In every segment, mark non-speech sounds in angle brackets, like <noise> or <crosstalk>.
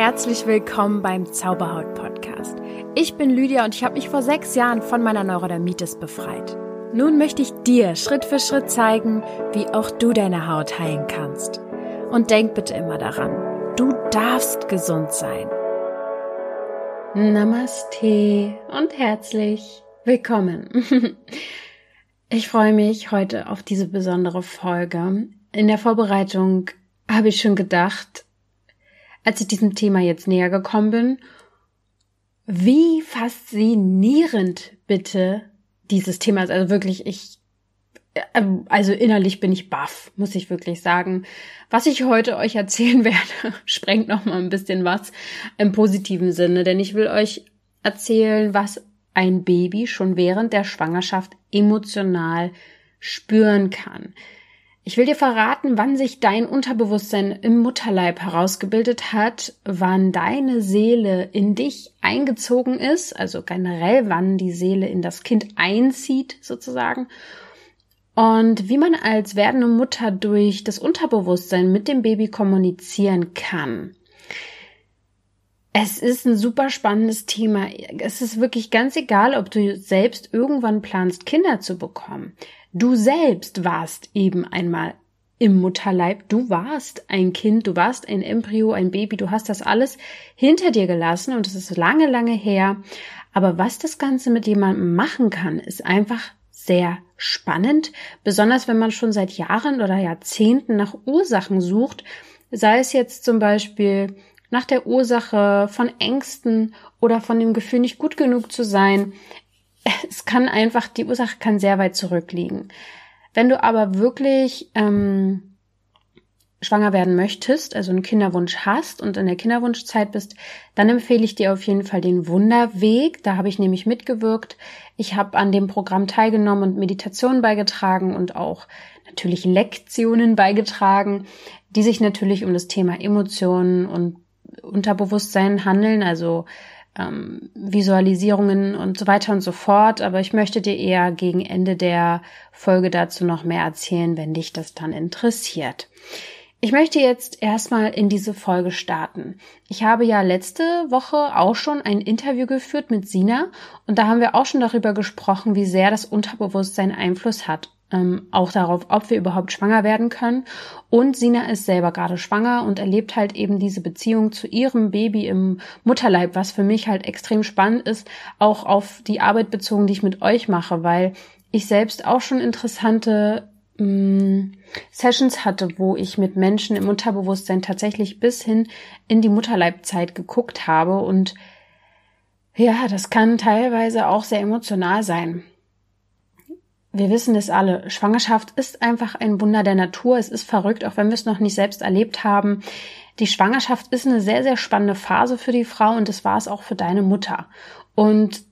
herzlich willkommen beim Zauberhaut Podcast. Ich bin Lydia und ich habe mich vor sechs Jahren von meiner Neurodermitis befreit. Nun möchte ich dir Schritt für Schritt zeigen, wie auch du deine Haut heilen kannst. Und denk bitte immer daran, du darfst gesund sein. Namaste und herzlich willkommen. <laughs> Ich freue mich heute auf diese besondere Folge. In der Vorbereitung habe ich schon gedacht, als ich diesem Thema jetzt näher gekommen bin, wie faszinierend bitte dieses Thema ist. Also wirklich, ich, ähm, also innerlich bin ich baff, muss ich wirklich sagen. Was ich heute euch erzählen <laughs> werde, sprengt noch mal ein bisschen was im positiven Sinne, denn ich will euch erzählen, was ein Baby schon während der Schwangerschaft emotional spüren kann. Ich will dir verraten, wann sich dein Unterbewusstsein im Mutterleib herausgebildet hat, wann deine Seele in dich eingezogen ist, also generell wann die Seele in das Kind einzieht sozusagen und wie man als werdende Mutter durch das Unterbewusstsein mit dem Baby kommunizieren kann. Es ist ein super spannendes Thema. Es ist wirklich ganz egal, ob du selbst irgendwann planst, Kinder zu bekommen. Du selbst warst eben einmal im Mutterleib. Du warst ein Kind, du warst ein Embryo, ein Baby, du hast das alles hinter dir gelassen und es ist lange, lange her. Aber was das Ganze mit jemandem machen kann, ist einfach sehr spannend, besonders wenn man schon seit Jahren oder Jahrzehnten nach Ursachen sucht, sei es jetzt zum Beispiel nach der Ursache von Ängsten oder von dem Gefühl, nicht gut genug zu sein. Es kann einfach, die Ursache kann sehr weit zurückliegen. Wenn du aber wirklich ähm, schwanger werden möchtest, also einen Kinderwunsch hast und in der Kinderwunschzeit bist, dann empfehle ich dir auf jeden Fall den Wunderweg. Da habe ich nämlich mitgewirkt. Ich habe an dem Programm teilgenommen und Meditationen beigetragen und auch natürlich Lektionen beigetragen, die sich natürlich um das Thema Emotionen und Unterbewusstsein handeln, also ähm, Visualisierungen und so weiter und so fort. Aber ich möchte dir eher gegen Ende der Folge dazu noch mehr erzählen, wenn dich das dann interessiert. Ich möchte jetzt erstmal in diese Folge starten. Ich habe ja letzte Woche auch schon ein Interview geführt mit Sina und da haben wir auch schon darüber gesprochen, wie sehr das Unterbewusstsein Einfluss hat ähm, auch darauf, ob wir überhaupt schwanger werden können. Und Sina ist selber gerade schwanger und erlebt halt eben diese Beziehung zu ihrem Baby im Mutterleib, was für mich halt extrem spannend ist, auch auf die Arbeit bezogen, die ich mit euch mache, weil ich selbst auch schon interessante mm, Sessions hatte, wo ich mit Menschen im Unterbewusstsein tatsächlich bis hin in die Mutterleibzeit geguckt habe und ja, das kann teilweise auch sehr emotional sein wir wissen es alle, Schwangerschaft ist einfach ein Wunder der Natur. Es ist verrückt, auch wenn wir es noch nicht selbst erlebt haben. Die Schwangerschaft ist eine sehr, sehr spannende Phase für die Frau und das war es auch für deine Mutter. Und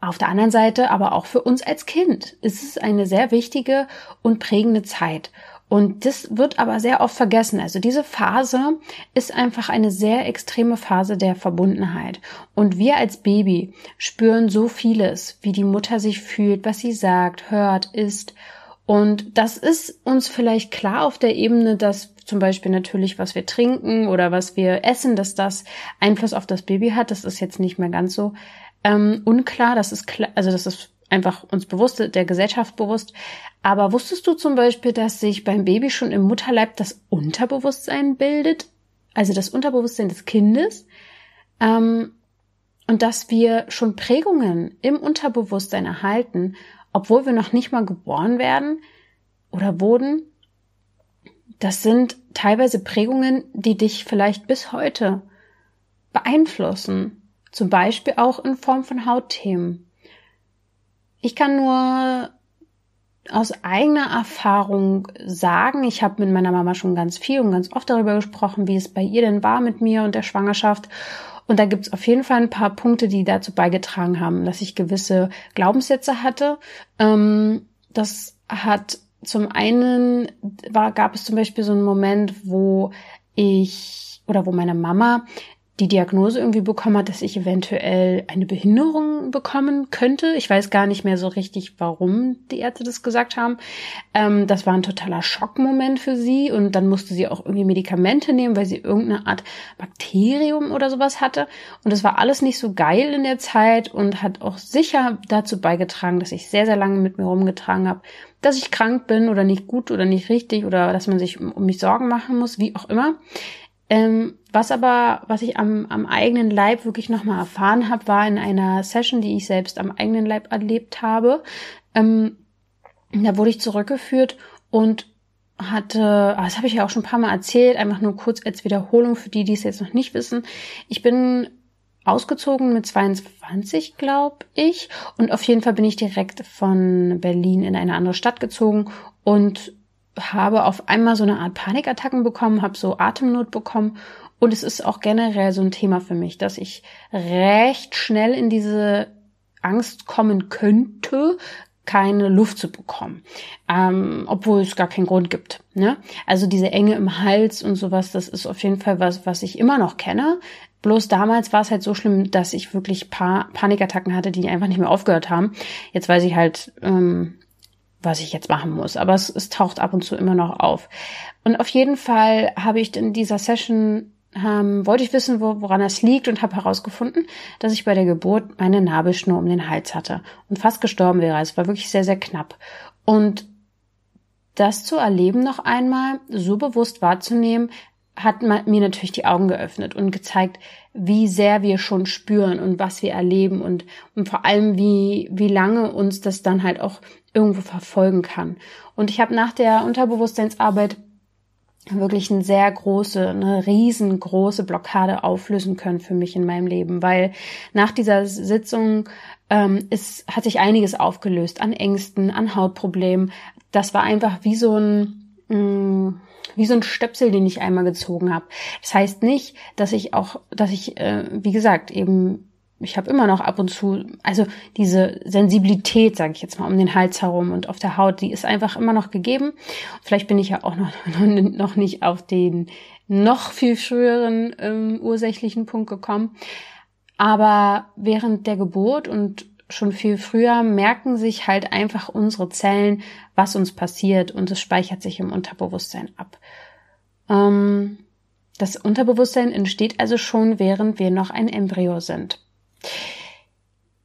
auf der anderen Seite aber auch für uns als Kind ist es eine sehr wichtige und prägende Zeit. Und das wird aber sehr oft vergessen. Also diese Phase ist einfach eine sehr extreme Phase der Verbundenheit. Und wir als Baby spüren so vieles, wie die Mutter sich fühlt, was sie sagt, hört, isst. Und das ist uns vielleicht klar auf der Ebene, dass zum Beispiel natürlich, was wir trinken oder was wir essen, dass das Einfluss auf das Baby hat. Das ist jetzt nicht mehr ganz so ähm, unklar. Das ist klar, also das ist einfach uns bewusst, der Gesellschaft bewusst. Aber wusstest du zum Beispiel, dass sich beim Baby schon im Mutterleib das Unterbewusstsein bildet? Also das Unterbewusstsein des Kindes? Ähm, und dass wir schon Prägungen im Unterbewusstsein erhalten, obwohl wir noch nicht mal geboren werden oder wurden. Das sind teilweise Prägungen, die dich vielleicht bis heute beeinflussen. Zum Beispiel auch in Form von Hautthemen. Ich kann nur aus eigener Erfahrung sagen, ich habe mit meiner Mama schon ganz viel und ganz oft darüber gesprochen, wie es bei ihr denn war mit mir und der Schwangerschaft. Und da gibt es auf jeden Fall ein paar Punkte, die dazu beigetragen haben, dass ich gewisse Glaubenssätze hatte. Ähm, das hat zum einen war, gab es zum Beispiel so einen Moment, wo ich oder wo meine Mama die Diagnose irgendwie bekommen hat, dass ich eventuell eine Behinderung bekommen könnte. Ich weiß gar nicht mehr so richtig, warum die Ärzte das gesagt haben. Ähm, das war ein totaler Schockmoment für sie und dann musste sie auch irgendwie Medikamente nehmen, weil sie irgendeine Art Bakterium oder sowas hatte. Und das war alles nicht so geil in der Zeit und hat auch sicher dazu beigetragen, dass ich sehr, sehr lange mit mir rumgetragen habe, dass ich krank bin oder nicht gut oder nicht richtig oder dass man sich um, um mich Sorgen machen muss, wie auch immer. Ähm, was aber, was ich am, am eigenen Leib wirklich nochmal erfahren habe, war in einer Session, die ich selbst am eigenen Leib erlebt habe. Ähm, da wurde ich zurückgeführt und hatte, ah, das habe ich ja auch schon ein paar Mal erzählt, einfach nur kurz als Wiederholung für die, die es jetzt noch nicht wissen. Ich bin ausgezogen mit 22, glaube ich. Und auf jeden Fall bin ich direkt von Berlin in eine andere Stadt gezogen und habe auf einmal so eine Art Panikattacken bekommen, habe so Atemnot bekommen und es ist auch generell so ein Thema für mich, dass ich recht schnell in diese Angst kommen könnte, keine Luft zu bekommen, ähm, obwohl es gar keinen Grund gibt. Ne? Also diese Enge im Hals und sowas, das ist auf jeden Fall was, was ich immer noch kenne. Bloß damals war es halt so schlimm, dass ich wirklich pa Panikattacken hatte, die einfach nicht mehr aufgehört haben. Jetzt weiß ich halt, ähm, was ich jetzt machen muss. Aber es, es taucht ab und zu immer noch auf. Und auf jeden Fall habe ich in dieser Session ähm, wollte ich wissen, wo, woran das liegt und habe herausgefunden, dass ich bei der Geburt meine Nabelschnur um den Hals hatte und fast gestorben wäre. Es war wirklich sehr, sehr knapp. Und das zu erleben noch einmal, so bewusst wahrzunehmen, hat mir natürlich die Augen geöffnet und gezeigt, wie sehr wir schon spüren und was wir erleben und, und vor allem, wie, wie lange uns das dann halt auch irgendwo verfolgen kann. Und ich habe nach der Unterbewusstseinsarbeit wirklich eine sehr große, eine riesengroße Blockade auflösen können für mich in meinem Leben, weil nach dieser Sitzung ähm, ist, hat sich einiges aufgelöst an Ängsten, an Hautproblemen. Das war einfach wie so ein mh, mm, wie so ein Stöpsel, den ich einmal gezogen habe. Das heißt nicht, dass ich auch, dass ich, äh, wie gesagt, eben ich habe immer noch ab und zu, also diese Sensibilität, sage ich jetzt mal, um den Hals herum und auf der Haut, die ist einfach immer noch gegeben. Vielleicht bin ich ja auch <laughs> noch, noch nicht auf den noch viel früheren ähm, ursächlichen Punkt gekommen. Aber während der Geburt und schon viel früher merken sich halt einfach unsere Zellen, was uns passiert und es speichert sich im Unterbewusstsein ab. Ähm, das Unterbewusstsein entsteht also schon, während wir noch ein Embryo sind.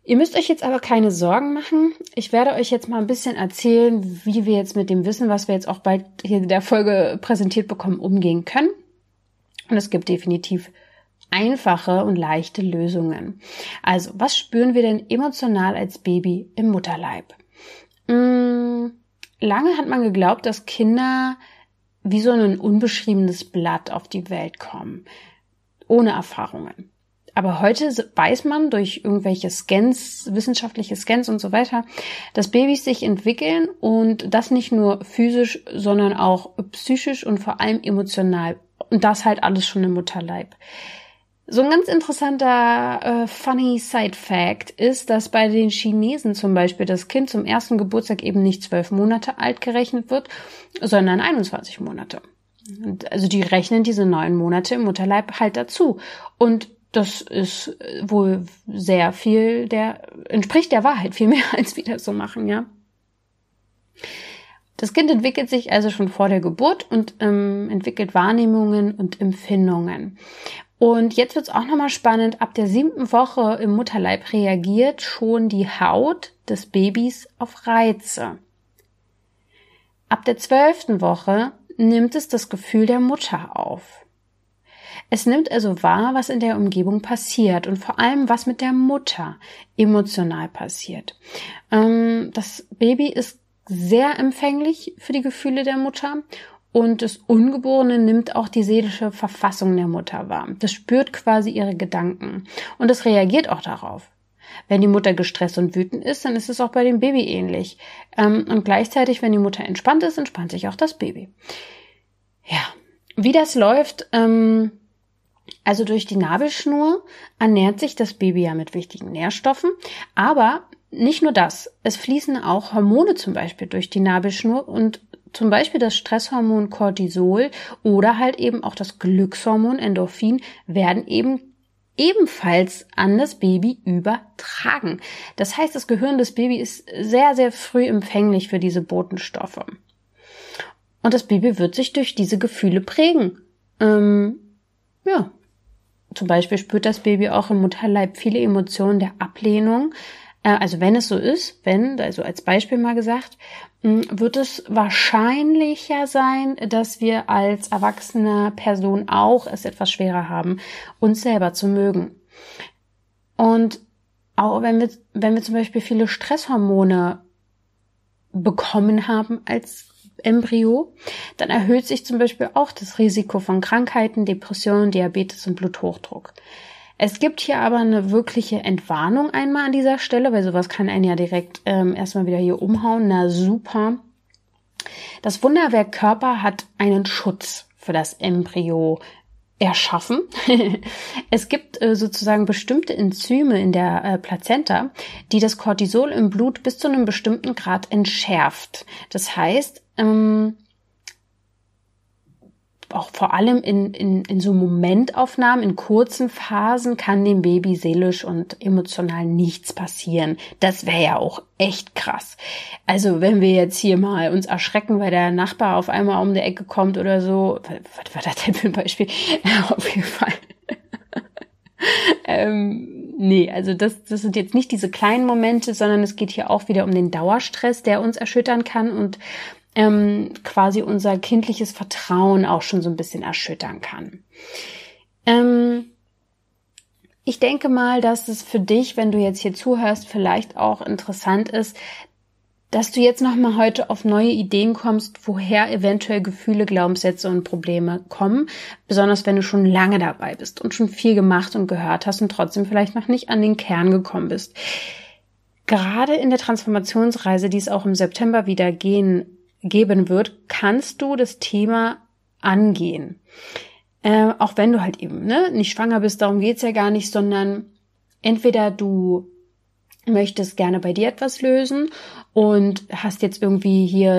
Ihr müsst euch jetzt aber keine Sorgen machen. Ich werde euch jetzt mal ein bisschen erzählen, wie wir jetzt mit dem Wissen, was wir jetzt auch bald hier in der Folge präsentiert bekommen, umgehen können. Und es gibt definitiv einfache und leichte Lösungen. Also, was spüren wir denn emotional als Baby im Mutterleib? Hm, lange hat man geglaubt, dass Kinder wie so ein unbeschriebenes Blatt auf die Welt kommen, ohne Erfahrungen. Aber heute weiß man durch irgendwelche Scans, wissenschaftliche Scans und so weiter, dass Babys sich entwickeln und das nicht nur physisch, sondern auch psychisch und vor allem emotional. Und das halt alles schon im Mutterleib. So ein ganz interessanter äh, funny Side Fact ist, dass bei den Chinesen zum Beispiel das Kind zum ersten Geburtstag eben nicht zwölf Monate alt gerechnet wird, sondern 21 Monate. Also die rechnen diese neun Monate im Mutterleib halt dazu. Und das ist wohl sehr viel der, entspricht der Wahrheit viel <laughs> mehr, als wir das so machen, ja. Das Kind entwickelt sich also schon vor der Geburt und ähm, entwickelt Wahrnehmungen und Empfindungen. Und jetzt wird's auch nochmal spannend. Ab der siebten Woche im Mutterleib reagiert schon die Haut des Babys auf Reize. Ab der zwölften Woche nimmt es das Gefühl der Mutter auf. Es nimmt also wahr, was in der Umgebung passiert und vor allem, was mit der Mutter emotional passiert. Ähm, das Baby ist sehr empfänglich für die Gefühle der Mutter und das Ungeborene nimmt auch die seelische Verfassung der Mutter wahr. Das spürt quasi ihre Gedanken und es reagiert auch darauf. Wenn die Mutter gestresst und wütend ist, dann ist es auch bei dem Baby ähnlich. Ähm, und gleichzeitig, wenn die Mutter entspannt ist, entspannt sich auch das Baby. Ja, wie das läuft, ähm, also durch die Nabelschnur ernährt sich das Baby ja mit wichtigen Nährstoffen, aber nicht nur das. Es fließen auch Hormone zum Beispiel durch die Nabelschnur und zum Beispiel das Stresshormon Cortisol oder halt eben auch das Glückshormon Endorphin werden eben ebenfalls an das Baby übertragen. Das heißt, das Gehirn des Babys ist sehr, sehr früh empfänglich für diese Botenstoffe. Und das Baby wird sich durch diese Gefühle prägen. Ähm, ja. Zum Beispiel spürt das Baby auch im Mutterleib viele Emotionen der Ablehnung. Äh, also wenn es so ist, wenn, also als Beispiel mal gesagt, wird es wahrscheinlicher sein, dass wir als erwachsene Person auch es etwas schwerer haben, uns selber zu mögen. Und auch wenn wir, wenn wir zum Beispiel viele Stresshormone bekommen haben als Embryo, dann erhöht sich zum Beispiel auch das Risiko von Krankheiten, Depressionen, Diabetes und Bluthochdruck. Es gibt hier aber eine wirkliche Entwarnung einmal an dieser Stelle, weil sowas kann einen ja direkt ähm, erstmal wieder hier umhauen. Na super. Das Wunderwerk Körper hat einen Schutz für das Embryo erschaffen. <laughs> es gibt äh, sozusagen bestimmte Enzyme in der äh, Plazenta, die das Cortisol im Blut bis zu einem bestimmten Grad entschärft. Das heißt, ähm, auch vor allem in, in, in so Momentaufnahmen, in kurzen Phasen kann dem Baby seelisch und emotional nichts passieren. Das wäre ja auch echt krass. Also wenn wir jetzt hier mal uns erschrecken, weil der Nachbar auf einmal um die Ecke kommt oder so, was war das denn für ein Beispiel? <laughs> auf jeden Fall. <laughs> ähm, nee, also das, das sind jetzt nicht diese kleinen Momente, sondern es geht hier auch wieder um den Dauerstress, der uns erschüttern kann und ähm, quasi unser kindliches Vertrauen auch schon so ein bisschen erschüttern kann. Ähm, ich denke mal, dass es für dich, wenn du jetzt hier zuhörst, vielleicht auch interessant ist, dass du jetzt nochmal heute auf neue Ideen kommst, woher eventuell Gefühle, Glaubenssätze und Probleme kommen, besonders wenn du schon lange dabei bist und schon viel gemacht und gehört hast und trotzdem vielleicht noch nicht an den Kern gekommen bist. Gerade in der Transformationsreise, die es auch im September wieder gehen geben wird, kannst du das Thema angehen. Äh, auch wenn du halt eben ne, nicht schwanger bist, darum geht's ja gar nicht, sondern entweder du möchtest gerne bei dir etwas lösen und hast jetzt irgendwie hier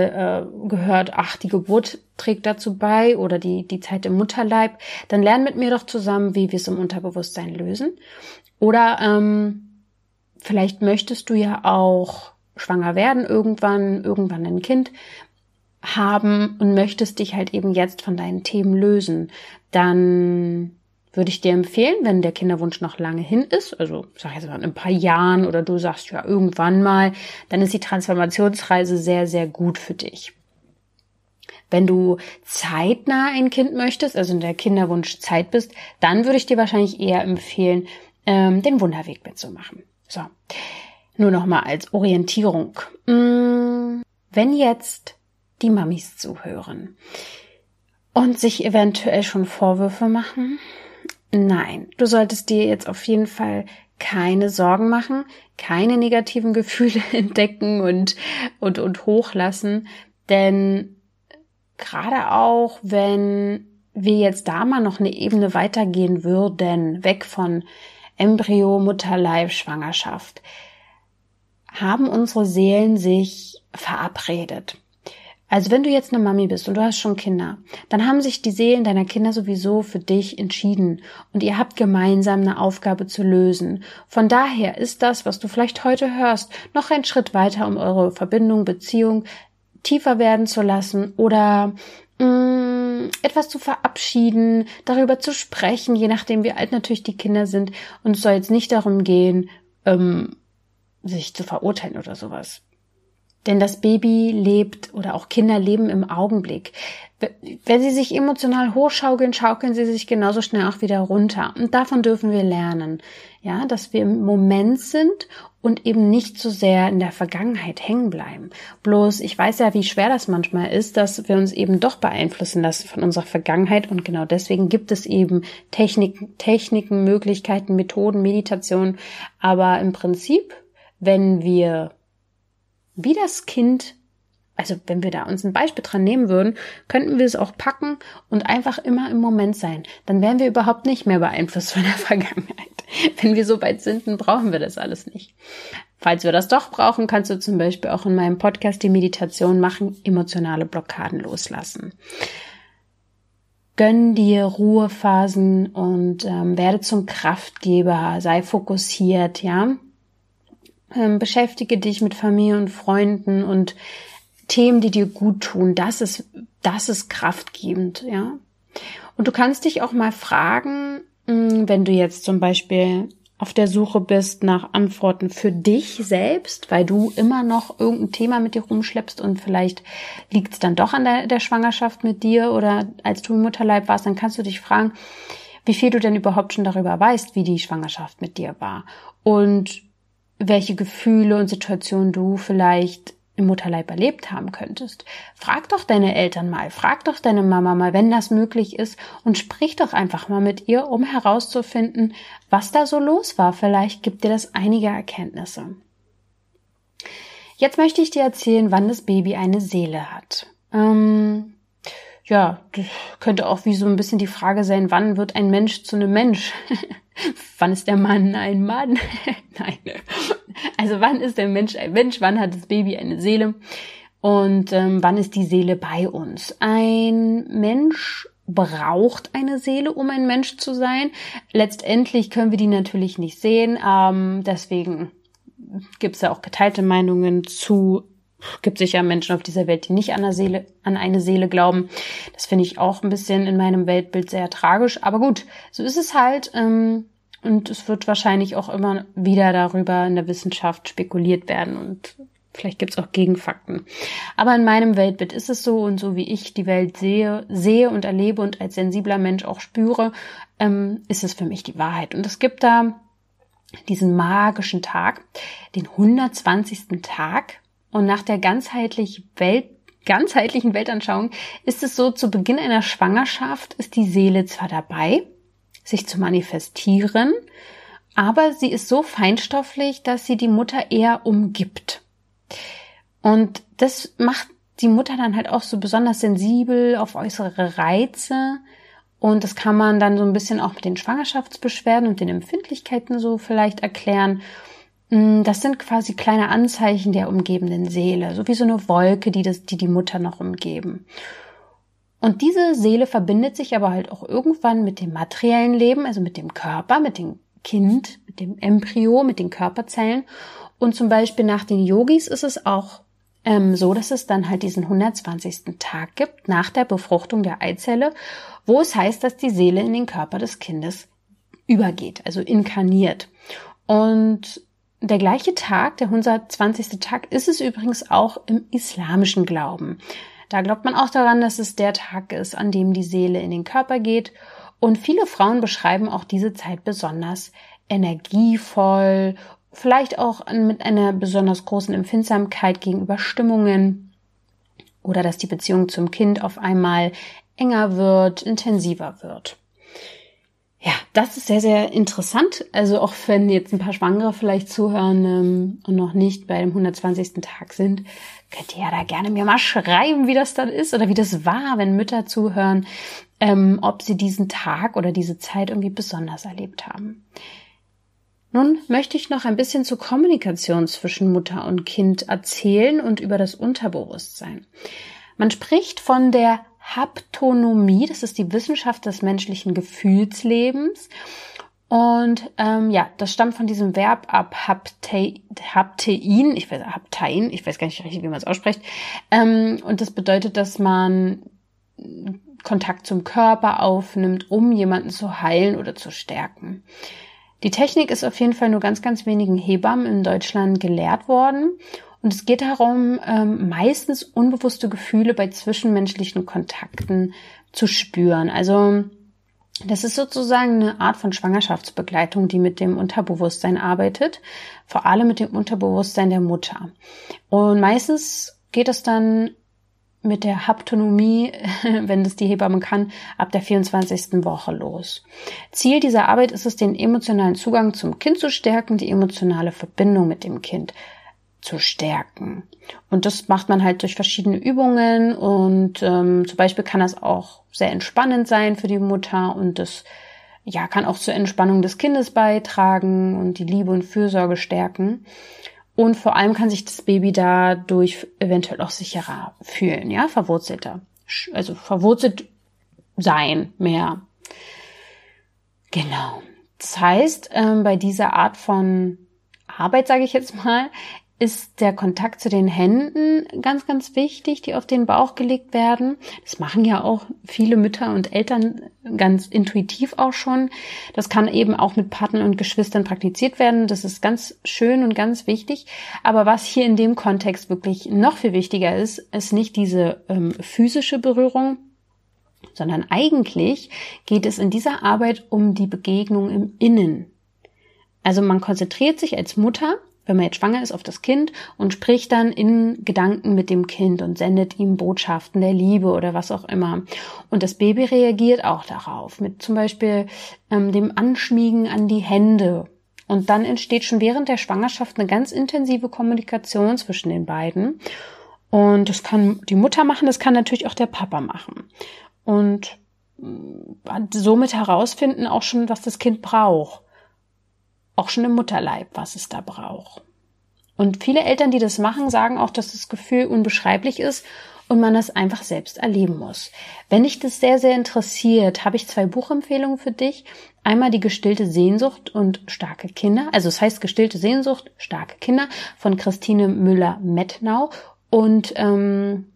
äh, gehört, ach, die Geburt trägt dazu bei oder die, die Zeit im Mutterleib, dann lern mit mir doch zusammen, wie wir es im Unterbewusstsein lösen. Oder ähm, vielleicht möchtest du ja auch schwanger werden irgendwann, irgendwann ein Kind haben und möchtest dich halt eben jetzt von deinen Themen lösen, dann würde ich dir empfehlen, wenn der Kinderwunsch noch lange hin ist, also sag jetzt mal in ein paar Jahren oder du sagst ja irgendwann mal, dann ist die Transformationsreise sehr, sehr gut für dich. Wenn du zeitnah ein Kind möchtest, also in der Kinderwunsch Zeit bist, dann würde ich dir wahrscheinlich eher empfehlen, ähm, den Wunderweg mitzumachen. So, nur noch mal als Orientierung. Mm, wenn jetzt die Mamis zuhören und sich eventuell schon Vorwürfe machen? Nein, du solltest dir jetzt auf jeden Fall keine Sorgen machen, keine negativen <laughs> Gefühle entdecken und, und, und hochlassen, denn gerade auch wenn wir jetzt da mal noch eine Ebene weitergehen würden, weg von Embryo, Mutterleib, Schwangerschaft, haben unsere Seelen sich verabredet. Also wenn du jetzt eine Mami bist und du hast schon Kinder, dann haben sich die Seelen deiner Kinder sowieso für dich entschieden und ihr habt gemeinsam eine Aufgabe zu lösen. Von daher ist das, was du vielleicht heute hörst, noch ein Schritt weiter, um eure Verbindung, Beziehung tiefer werden zu lassen oder mh, mm, etwas zu verabschieden, darüber zu sprechen, je nachdem wie alt natürlich die Kinder sind. Und es soll jetzt nicht darum gehen, ähm, sich zu verurteilen oder sowas. Denn das Baby lebt oder auch Kinder leben im Augenblick. Wenn sie sich emotional hochschaukeln, schaukeln sie sich genauso schnell auch wieder runter. Und davon dürfen wir lernen. Ja, dass wir im Moment sind und eben nicht so sehr in der Vergangenheit hängen bleiben. Bloß, ich weiß ja, wie schwer das manchmal ist, dass wir uns eben doch beeinflussen lassen von unserer Vergangenheit. Und genau deswegen gibt es eben Techniken, Techniken, Möglichkeiten, Methoden, Meditation. Aber im Prinzip, wenn wir wie das Kind, also wenn wir da uns ein Beispiel dran nehmen würden, könnten wir es auch packen und einfach immer im Moment sein. Dann wären wir überhaupt nicht mehr beeinflusst von der <laughs> Vergangenheit. Wenn wir so weit sind, dann brauchen wir das alles nicht. Falls wir das doch brauchen, kannst du zum Beispiel auch in meinem Podcast die Meditation machen, emotionale Blockaden loslassen. Gönn dir Ruhephasen und ähm, werde zum Kraftgeber, sei fokussiert, ja. Ähm, beschäftige dich mit Familie und Freunden und Themen, die dir gut tun. Das ist, das ist kraftgebend, ja. Und du kannst dich auch mal fragen, hm, wenn du jetzt zum Beispiel auf der Suche bist nach Antworten für dich selbst, weil du immer noch irgendein Thema mit dir rumschleppst und vielleicht liegt es dann doch an der, der Schwangerschaft mit dir oder als du im Mutterleib warst, dann kannst du dich fragen, wie viel du denn überhaupt schon darüber weißt, wie die Schwangerschaft mit dir war und welche Gefühle und Situationen du vielleicht im Mutterleib erlebt haben könntest. Frag doch deine Eltern mal, frag doch deine Mama mal, wenn das möglich ist und sprich doch einfach mal mit ihr, um herauszufinden, was da so los war. Vielleicht gibt dir das einige Erkenntnisse. Jetzt möchte ich dir erzählen, wann das Baby eine Seele hat. Ähm, ja, das könnte auch wie so ein bisschen die Frage sein, wann wird ein Mensch zu einem Mensch? <laughs> wann ist der Mann ein Mann? <laughs> Nein. Also wann ist der Mensch ein Mensch? Wann hat das Baby eine Seele? Und ähm, wann ist die Seele bei uns? Ein Mensch braucht eine Seele, um ein Mensch zu sein. Letztendlich können wir die natürlich nicht sehen. Ähm, deswegen gibt es ja auch geteilte Meinungen zu. Gibt sicher Menschen auf dieser Welt, die nicht an, eine Seele, an eine Seele glauben. Das finde ich auch ein bisschen in meinem Weltbild sehr tragisch. Aber gut, so ist es halt. Ähm, und es wird wahrscheinlich auch immer wieder darüber in der Wissenschaft spekuliert werden und vielleicht gibt es auch Gegenfakten. Aber in meinem Weltbild ist es so und so wie ich die Welt sehe, sehe und erlebe und als sensibler Mensch auch spüre, ähm, ist es für mich die Wahrheit. Und es gibt da diesen magischen Tag, den 120. Tag. Und nach der ganzheitlich Welt, ganzheitlichen Weltanschauung ist es so, zu Beginn einer Schwangerschaft ist die Seele zwar dabei, sich zu manifestieren, aber sie ist so feinstofflich, dass sie die Mutter eher umgibt. Und das macht die Mutter dann halt auch so besonders sensibel auf äußere Reize. Und das kann man dann so ein bisschen auch mit den Schwangerschaftsbeschwerden und den Empfindlichkeiten so vielleicht erklären. Mm, das sind quasi kleine Anzeichen der umgebenden Seele, so wie so eine Wolke, die das, die, die Mutter noch umgeben. Und diese Seele verbindet sich aber halt auch irgendwann mit dem materiellen Leben, also mit dem Körper, mit dem Kind, mit dem Embryo, mit den Körperzellen. Und zum Beispiel nach den Yogis ist es auch ähm, so, dass es dann halt diesen 120. Tag gibt, nach der Befruchtung der Eizelle, wo es heißt, dass die Seele in den Körper des Kindes übergeht, also inkarniert. Und der gleiche Tag, der 120. Tag, ist es übrigens auch im islamischen Glauben. Da glaubt man auch daran, dass es der Tag ist, an dem die Seele in den Körper geht. Und viele Frauen beschreiben auch diese Zeit besonders energievoll, vielleicht auch mit einer besonders großen Empfindsamkeit gegenüber Stimmungen oder dass die Beziehung zum Kind auf einmal enger wird, intensiver wird. Ja, das ist sehr, sehr interessant. Also auch wenn jetzt ein paar Schwangere vielleicht zuhören ähm, und noch nicht bei dem 120. Tag sind, könnt ihr ja da gerne mir mal schreiben, wie das dann ist oder wie das war, wenn Mütter zuhören, ähm, ob sie diesen Tag oder diese Zeit irgendwie besonders erlebt haben. Nun möchte ich noch ein bisschen zur Kommunikation zwischen Mutter und Kind erzählen und über das Unterbewusstsein. Man spricht von der Haptonomie, das ist die Wissenschaft des menschlichen Gefühlslebens. Und ähm, ja, das stammt von diesem Verb ab, Hapte, Haptein, ich weiß, Haptein, ich weiß gar nicht richtig, wie man es ausspricht. Ähm, und das bedeutet, dass man Kontakt zum Körper aufnimmt, um jemanden zu heilen oder zu stärken. Die Technik ist auf jeden Fall nur ganz, ganz wenigen Hebammen in Deutschland gelehrt worden. Und es geht darum, ähm, meistens unbewusste Gefühle bei zwischenmenschlichen Kontakten zu spüren. Also das ist sozusagen eine Art von Schwangerschaftsbegleitung, die mit dem Unterbewusstsein arbeitet, vor allem mit dem Unterbewusstsein der Mutter. Und meistens geht es dann mit der Haptonomie, <laughs> wenn das die Hebamme kann, ab der 24. Woche los. Ziel dieser Arbeit ist es, den emotionalen Zugang zum Kind zu stärken, die emotionale Verbindung mit dem Kind zu stärken. Und das macht man halt durch verschiedene Übungen und ähm, zum Beispiel kann das auch sehr entspannend sein für die Mutter und das ja kann auch zur Entspannung des Kindes beitragen und die Liebe und Fürsorge stärken. Und vor allem kann sich das Baby dadurch eventuell auch sicherer fühlen, ja, verwurzelter. Also verwurzelt sein mehr. Genau. Das heißt, ähm, bei dieser Art von Arbeit, sage ich jetzt mal, ist der Kontakt zu den Händen ganz, ganz wichtig, die auf den Bauch gelegt werden. Das machen ja auch viele Mütter und Eltern ganz intuitiv auch schon. Das kann eben auch mit Partnern und Geschwistern praktiziert werden. Das ist ganz schön und ganz wichtig. Aber was hier in dem Kontext wirklich noch viel wichtiger ist, ist nicht diese ähm, physische Berührung, sondern eigentlich geht es in dieser Arbeit um die Begegnung im Innen. Also man konzentriert sich als Mutter wenn man jetzt schwanger ist, auf das Kind und spricht dann in Gedanken mit dem Kind und sendet ihm Botschaften der Liebe oder was auch immer. Und das Baby reagiert auch darauf mit zum Beispiel ähm, dem Anschmiegen an die Hände. Und dann entsteht schon während der Schwangerschaft eine ganz intensive Kommunikation zwischen den beiden. Und das kann die Mutter machen, das kann natürlich auch der Papa machen. Und äh, somit herausfinden auch schon, was das Kind braucht auch schon im Mutterleib, was es da braucht. Und viele Eltern, die das machen, sagen auch, dass das Gefühl unbeschreiblich ist und man das einfach selbst erleben muss. Wenn dich das sehr, sehr interessiert, habe ich zwei Buchempfehlungen für dich. Einmal die gestillte Sehnsucht und starke Kinder. Also es heißt gestillte Sehnsucht, starke Kinder von Christine Müller-Mettnau. Und ähm,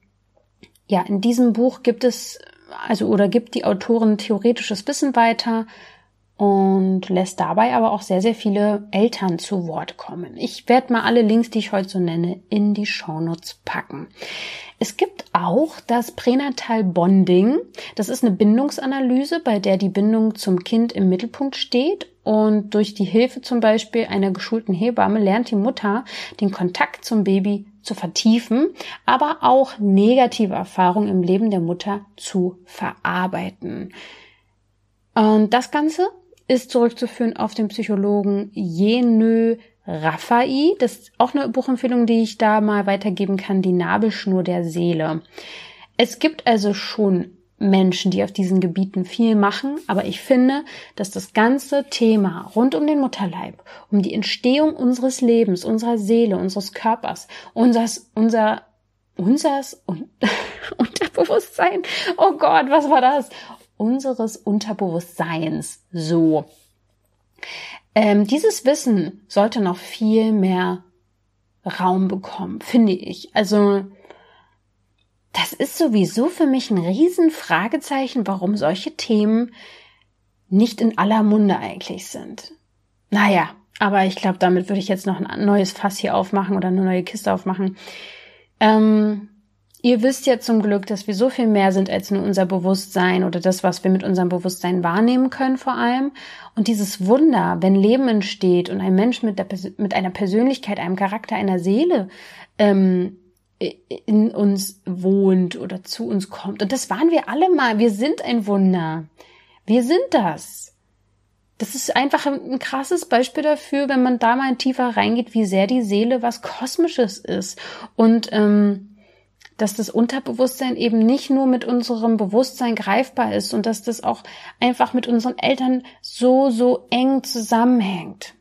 ja, in diesem Buch gibt es, also oder gibt die Autorin theoretisches Wissen weiter, und lässt dabei aber auch sehr, sehr viele Eltern zu Wort kommen. Ich werde mal alle Links, die ich heute so nenne, in die Shownotes packen. Es gibt auch das Pränatal Bonding. Das ist eine Bindungsanalyse, bei der die Bindung zum Kind im Mittelpunkt steht. Und durch die Hilfe zum Beispiel einer geschulten Hebamme lernt die Mutter den Kontakt zum Baby zu vertiefen, aber auch negative Erfahrungen im Leben der Mutter zu verarbeiten. Und das Ganze ist zurückzuführen auf den Psychologen Jenö Rafai. Das ist auch eine Buchempfehlung, die ich da mal weitergeben kann, die Nabelschnur der Seele. Es gibt also schon Menschen, die auf diesen Gebieten viel machen, aber ich finde, dass das ganze Thema rund um den Mutterleib, um die Entstehung unseres Lebens, unserer Seele, unseres Körpers, unseres, unser, unseres un <laughs> Unterbewusstsein, oh Gott, was war das? Unseres Unterbewusstseins so. Ähm, dieses Wissen sollte noch viel mehr Raum bekommen, finde ich. Also das ist sowieso für mich ein Riesenfragezeichen, warum solche Themen nicht in aller Munde eigentlich sind. Naja, aber ich glaube, damit würde ich jetzt noch ein neues Fass hier aufmachen oder eine neue Kiste aufmachen. Ähm, Ihr wisst ja zum Glück, dass wir so viel mehr sind als nur unser Bewusstsein oder das, was wir mit unserem Bewusstsein wahrnehmen können vor allem. Und dieses Wunder, wenn Leben entsteht und ein Mensch mit, der, mit einer Persönlichkeit, einem Charakter, einer Seele ähm, in uns wohnt oder zu uns kommt. Und das waren wir alle mal. Wir sind ein Wunder. Wir sind das. Das ist einfach ein krasses Beispiel dafür, wenn man da mal tiefer reingeht, wie sehr die Seele was Kosmisches ist. Und ähm, dass das Unterbewusstsein eben nicht nur mit unserem Bewusstsein greifbar ist und dass das auch einfach mit unseren Eltern so, so eng zusammenhängt.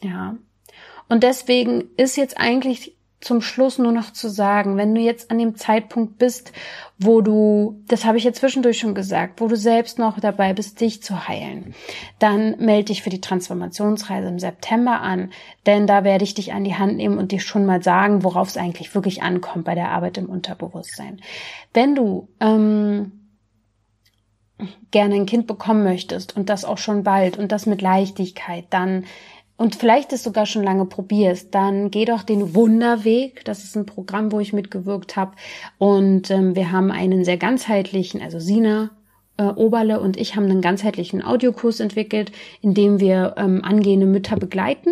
Ja. Und deswegen ist jetzt eigentlich zum Schluss nur noch zu sagen, wenn du jetzt an dem Zeitpunkt bist, wo du, das habe ich ja zwischendurch schon gesagt, wo du selbst noch dabei bist, dich zu heilen, dann melde dich für die Transformationsreise im September an, denn da werde ich dich an die Hand nehmen und dir schon mal sagen, worauf es eigentlich wirklich ankommt bei der Arbeit im Unterbewusstsein. Wenn du ähm, gerne ein Kind bekommen möchtest und das auch schon bald und das mit Leichtigkeit, dann und vielleicht es sogar schon lange probierst, dann geh doch den Wunderweg. Das ist ein Programm, wo ich mitgewirkt habe. Und ähm, wir haben einen sehr ganzheitlichen, also Sina äh, Oberle und ich haben einen ganzheitlichen Audiokurs entwickelt, in dem wir ähm, angehende Mütter begleiten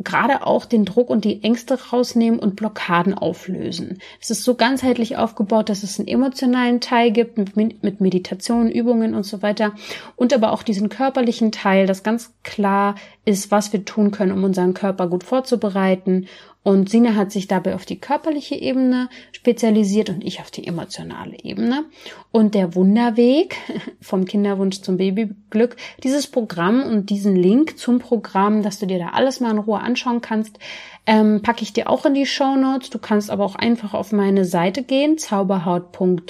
gerade auch den Druck und die Ängste rausnehmen und Blockaden auflösen. Es ist so ganzheitlich aufgebaut, dass es einen emotionalen Teil gibt mit, mit Meditation, Übungen und so weiter und aber auch diesen körperlichen Teil, das ganz klar ist, was wir tun können, um unseren Körper gut vorzubereiten und Sina hat sich dabei auf die körperliche Ebene spezialisiert und ich auf die emotionale Ebene. Und der Wunderweg <laughs> vom Kinderwunsch zum Babyglück, dieses Programm und diesen Link zum Programm, dass du dir da alles mal in Ruhe anschauen kannst, ähm, packe ich dir auch in die Show Notes. Du kannst aber auch einfach auf meine Seite gehen, zauberhaut.com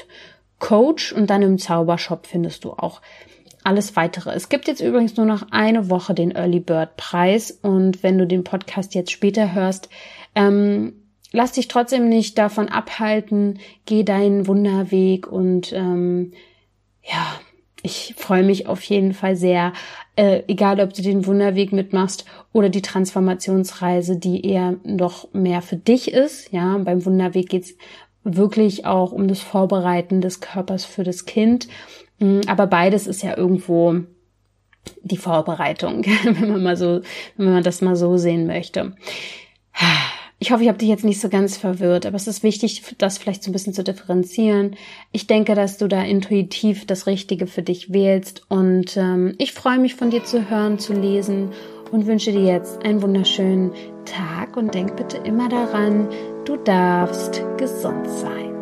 Coach und dann im Zaubershop findest du auch alles weitere. Es gibt jetzt übrigens nur noch eine Woche den Early Bird Preis und wenn du den Podcast jetzt später hörst, ähm, lass dich trotzdem nicht davon abhalten, geh deinen Wunderweg und ähm, ja, ich freue mich auf jeden Fall sehr, äh, egal ob du den Wunderweg mitmachst oder die Transformationsreise, die eher noch mehr für dich ist. Ja, beim Wunderweg geht's wirklich auch um das Vorbereiten des Körpers für das Kind. Mm, aber beides ist ja irgendwo die Vorbereitung, <laughs> wenn man mal so, wenn man das mal so sehen möchte. Ich hoffe, ich habe dich jetzt nicht so ganz verwirrt, aber es ist wichtig, das vielleicht so ein bisschen zu differenzieren. Ich denke, dass du da intuitiv das Richtige für dich wählst und ähm, ich freue mich von dir zu hören, zu lesen und wünsche dir jetzt einen wunderschönen Tag und denk bitte immer daran, du darfst gesund sein.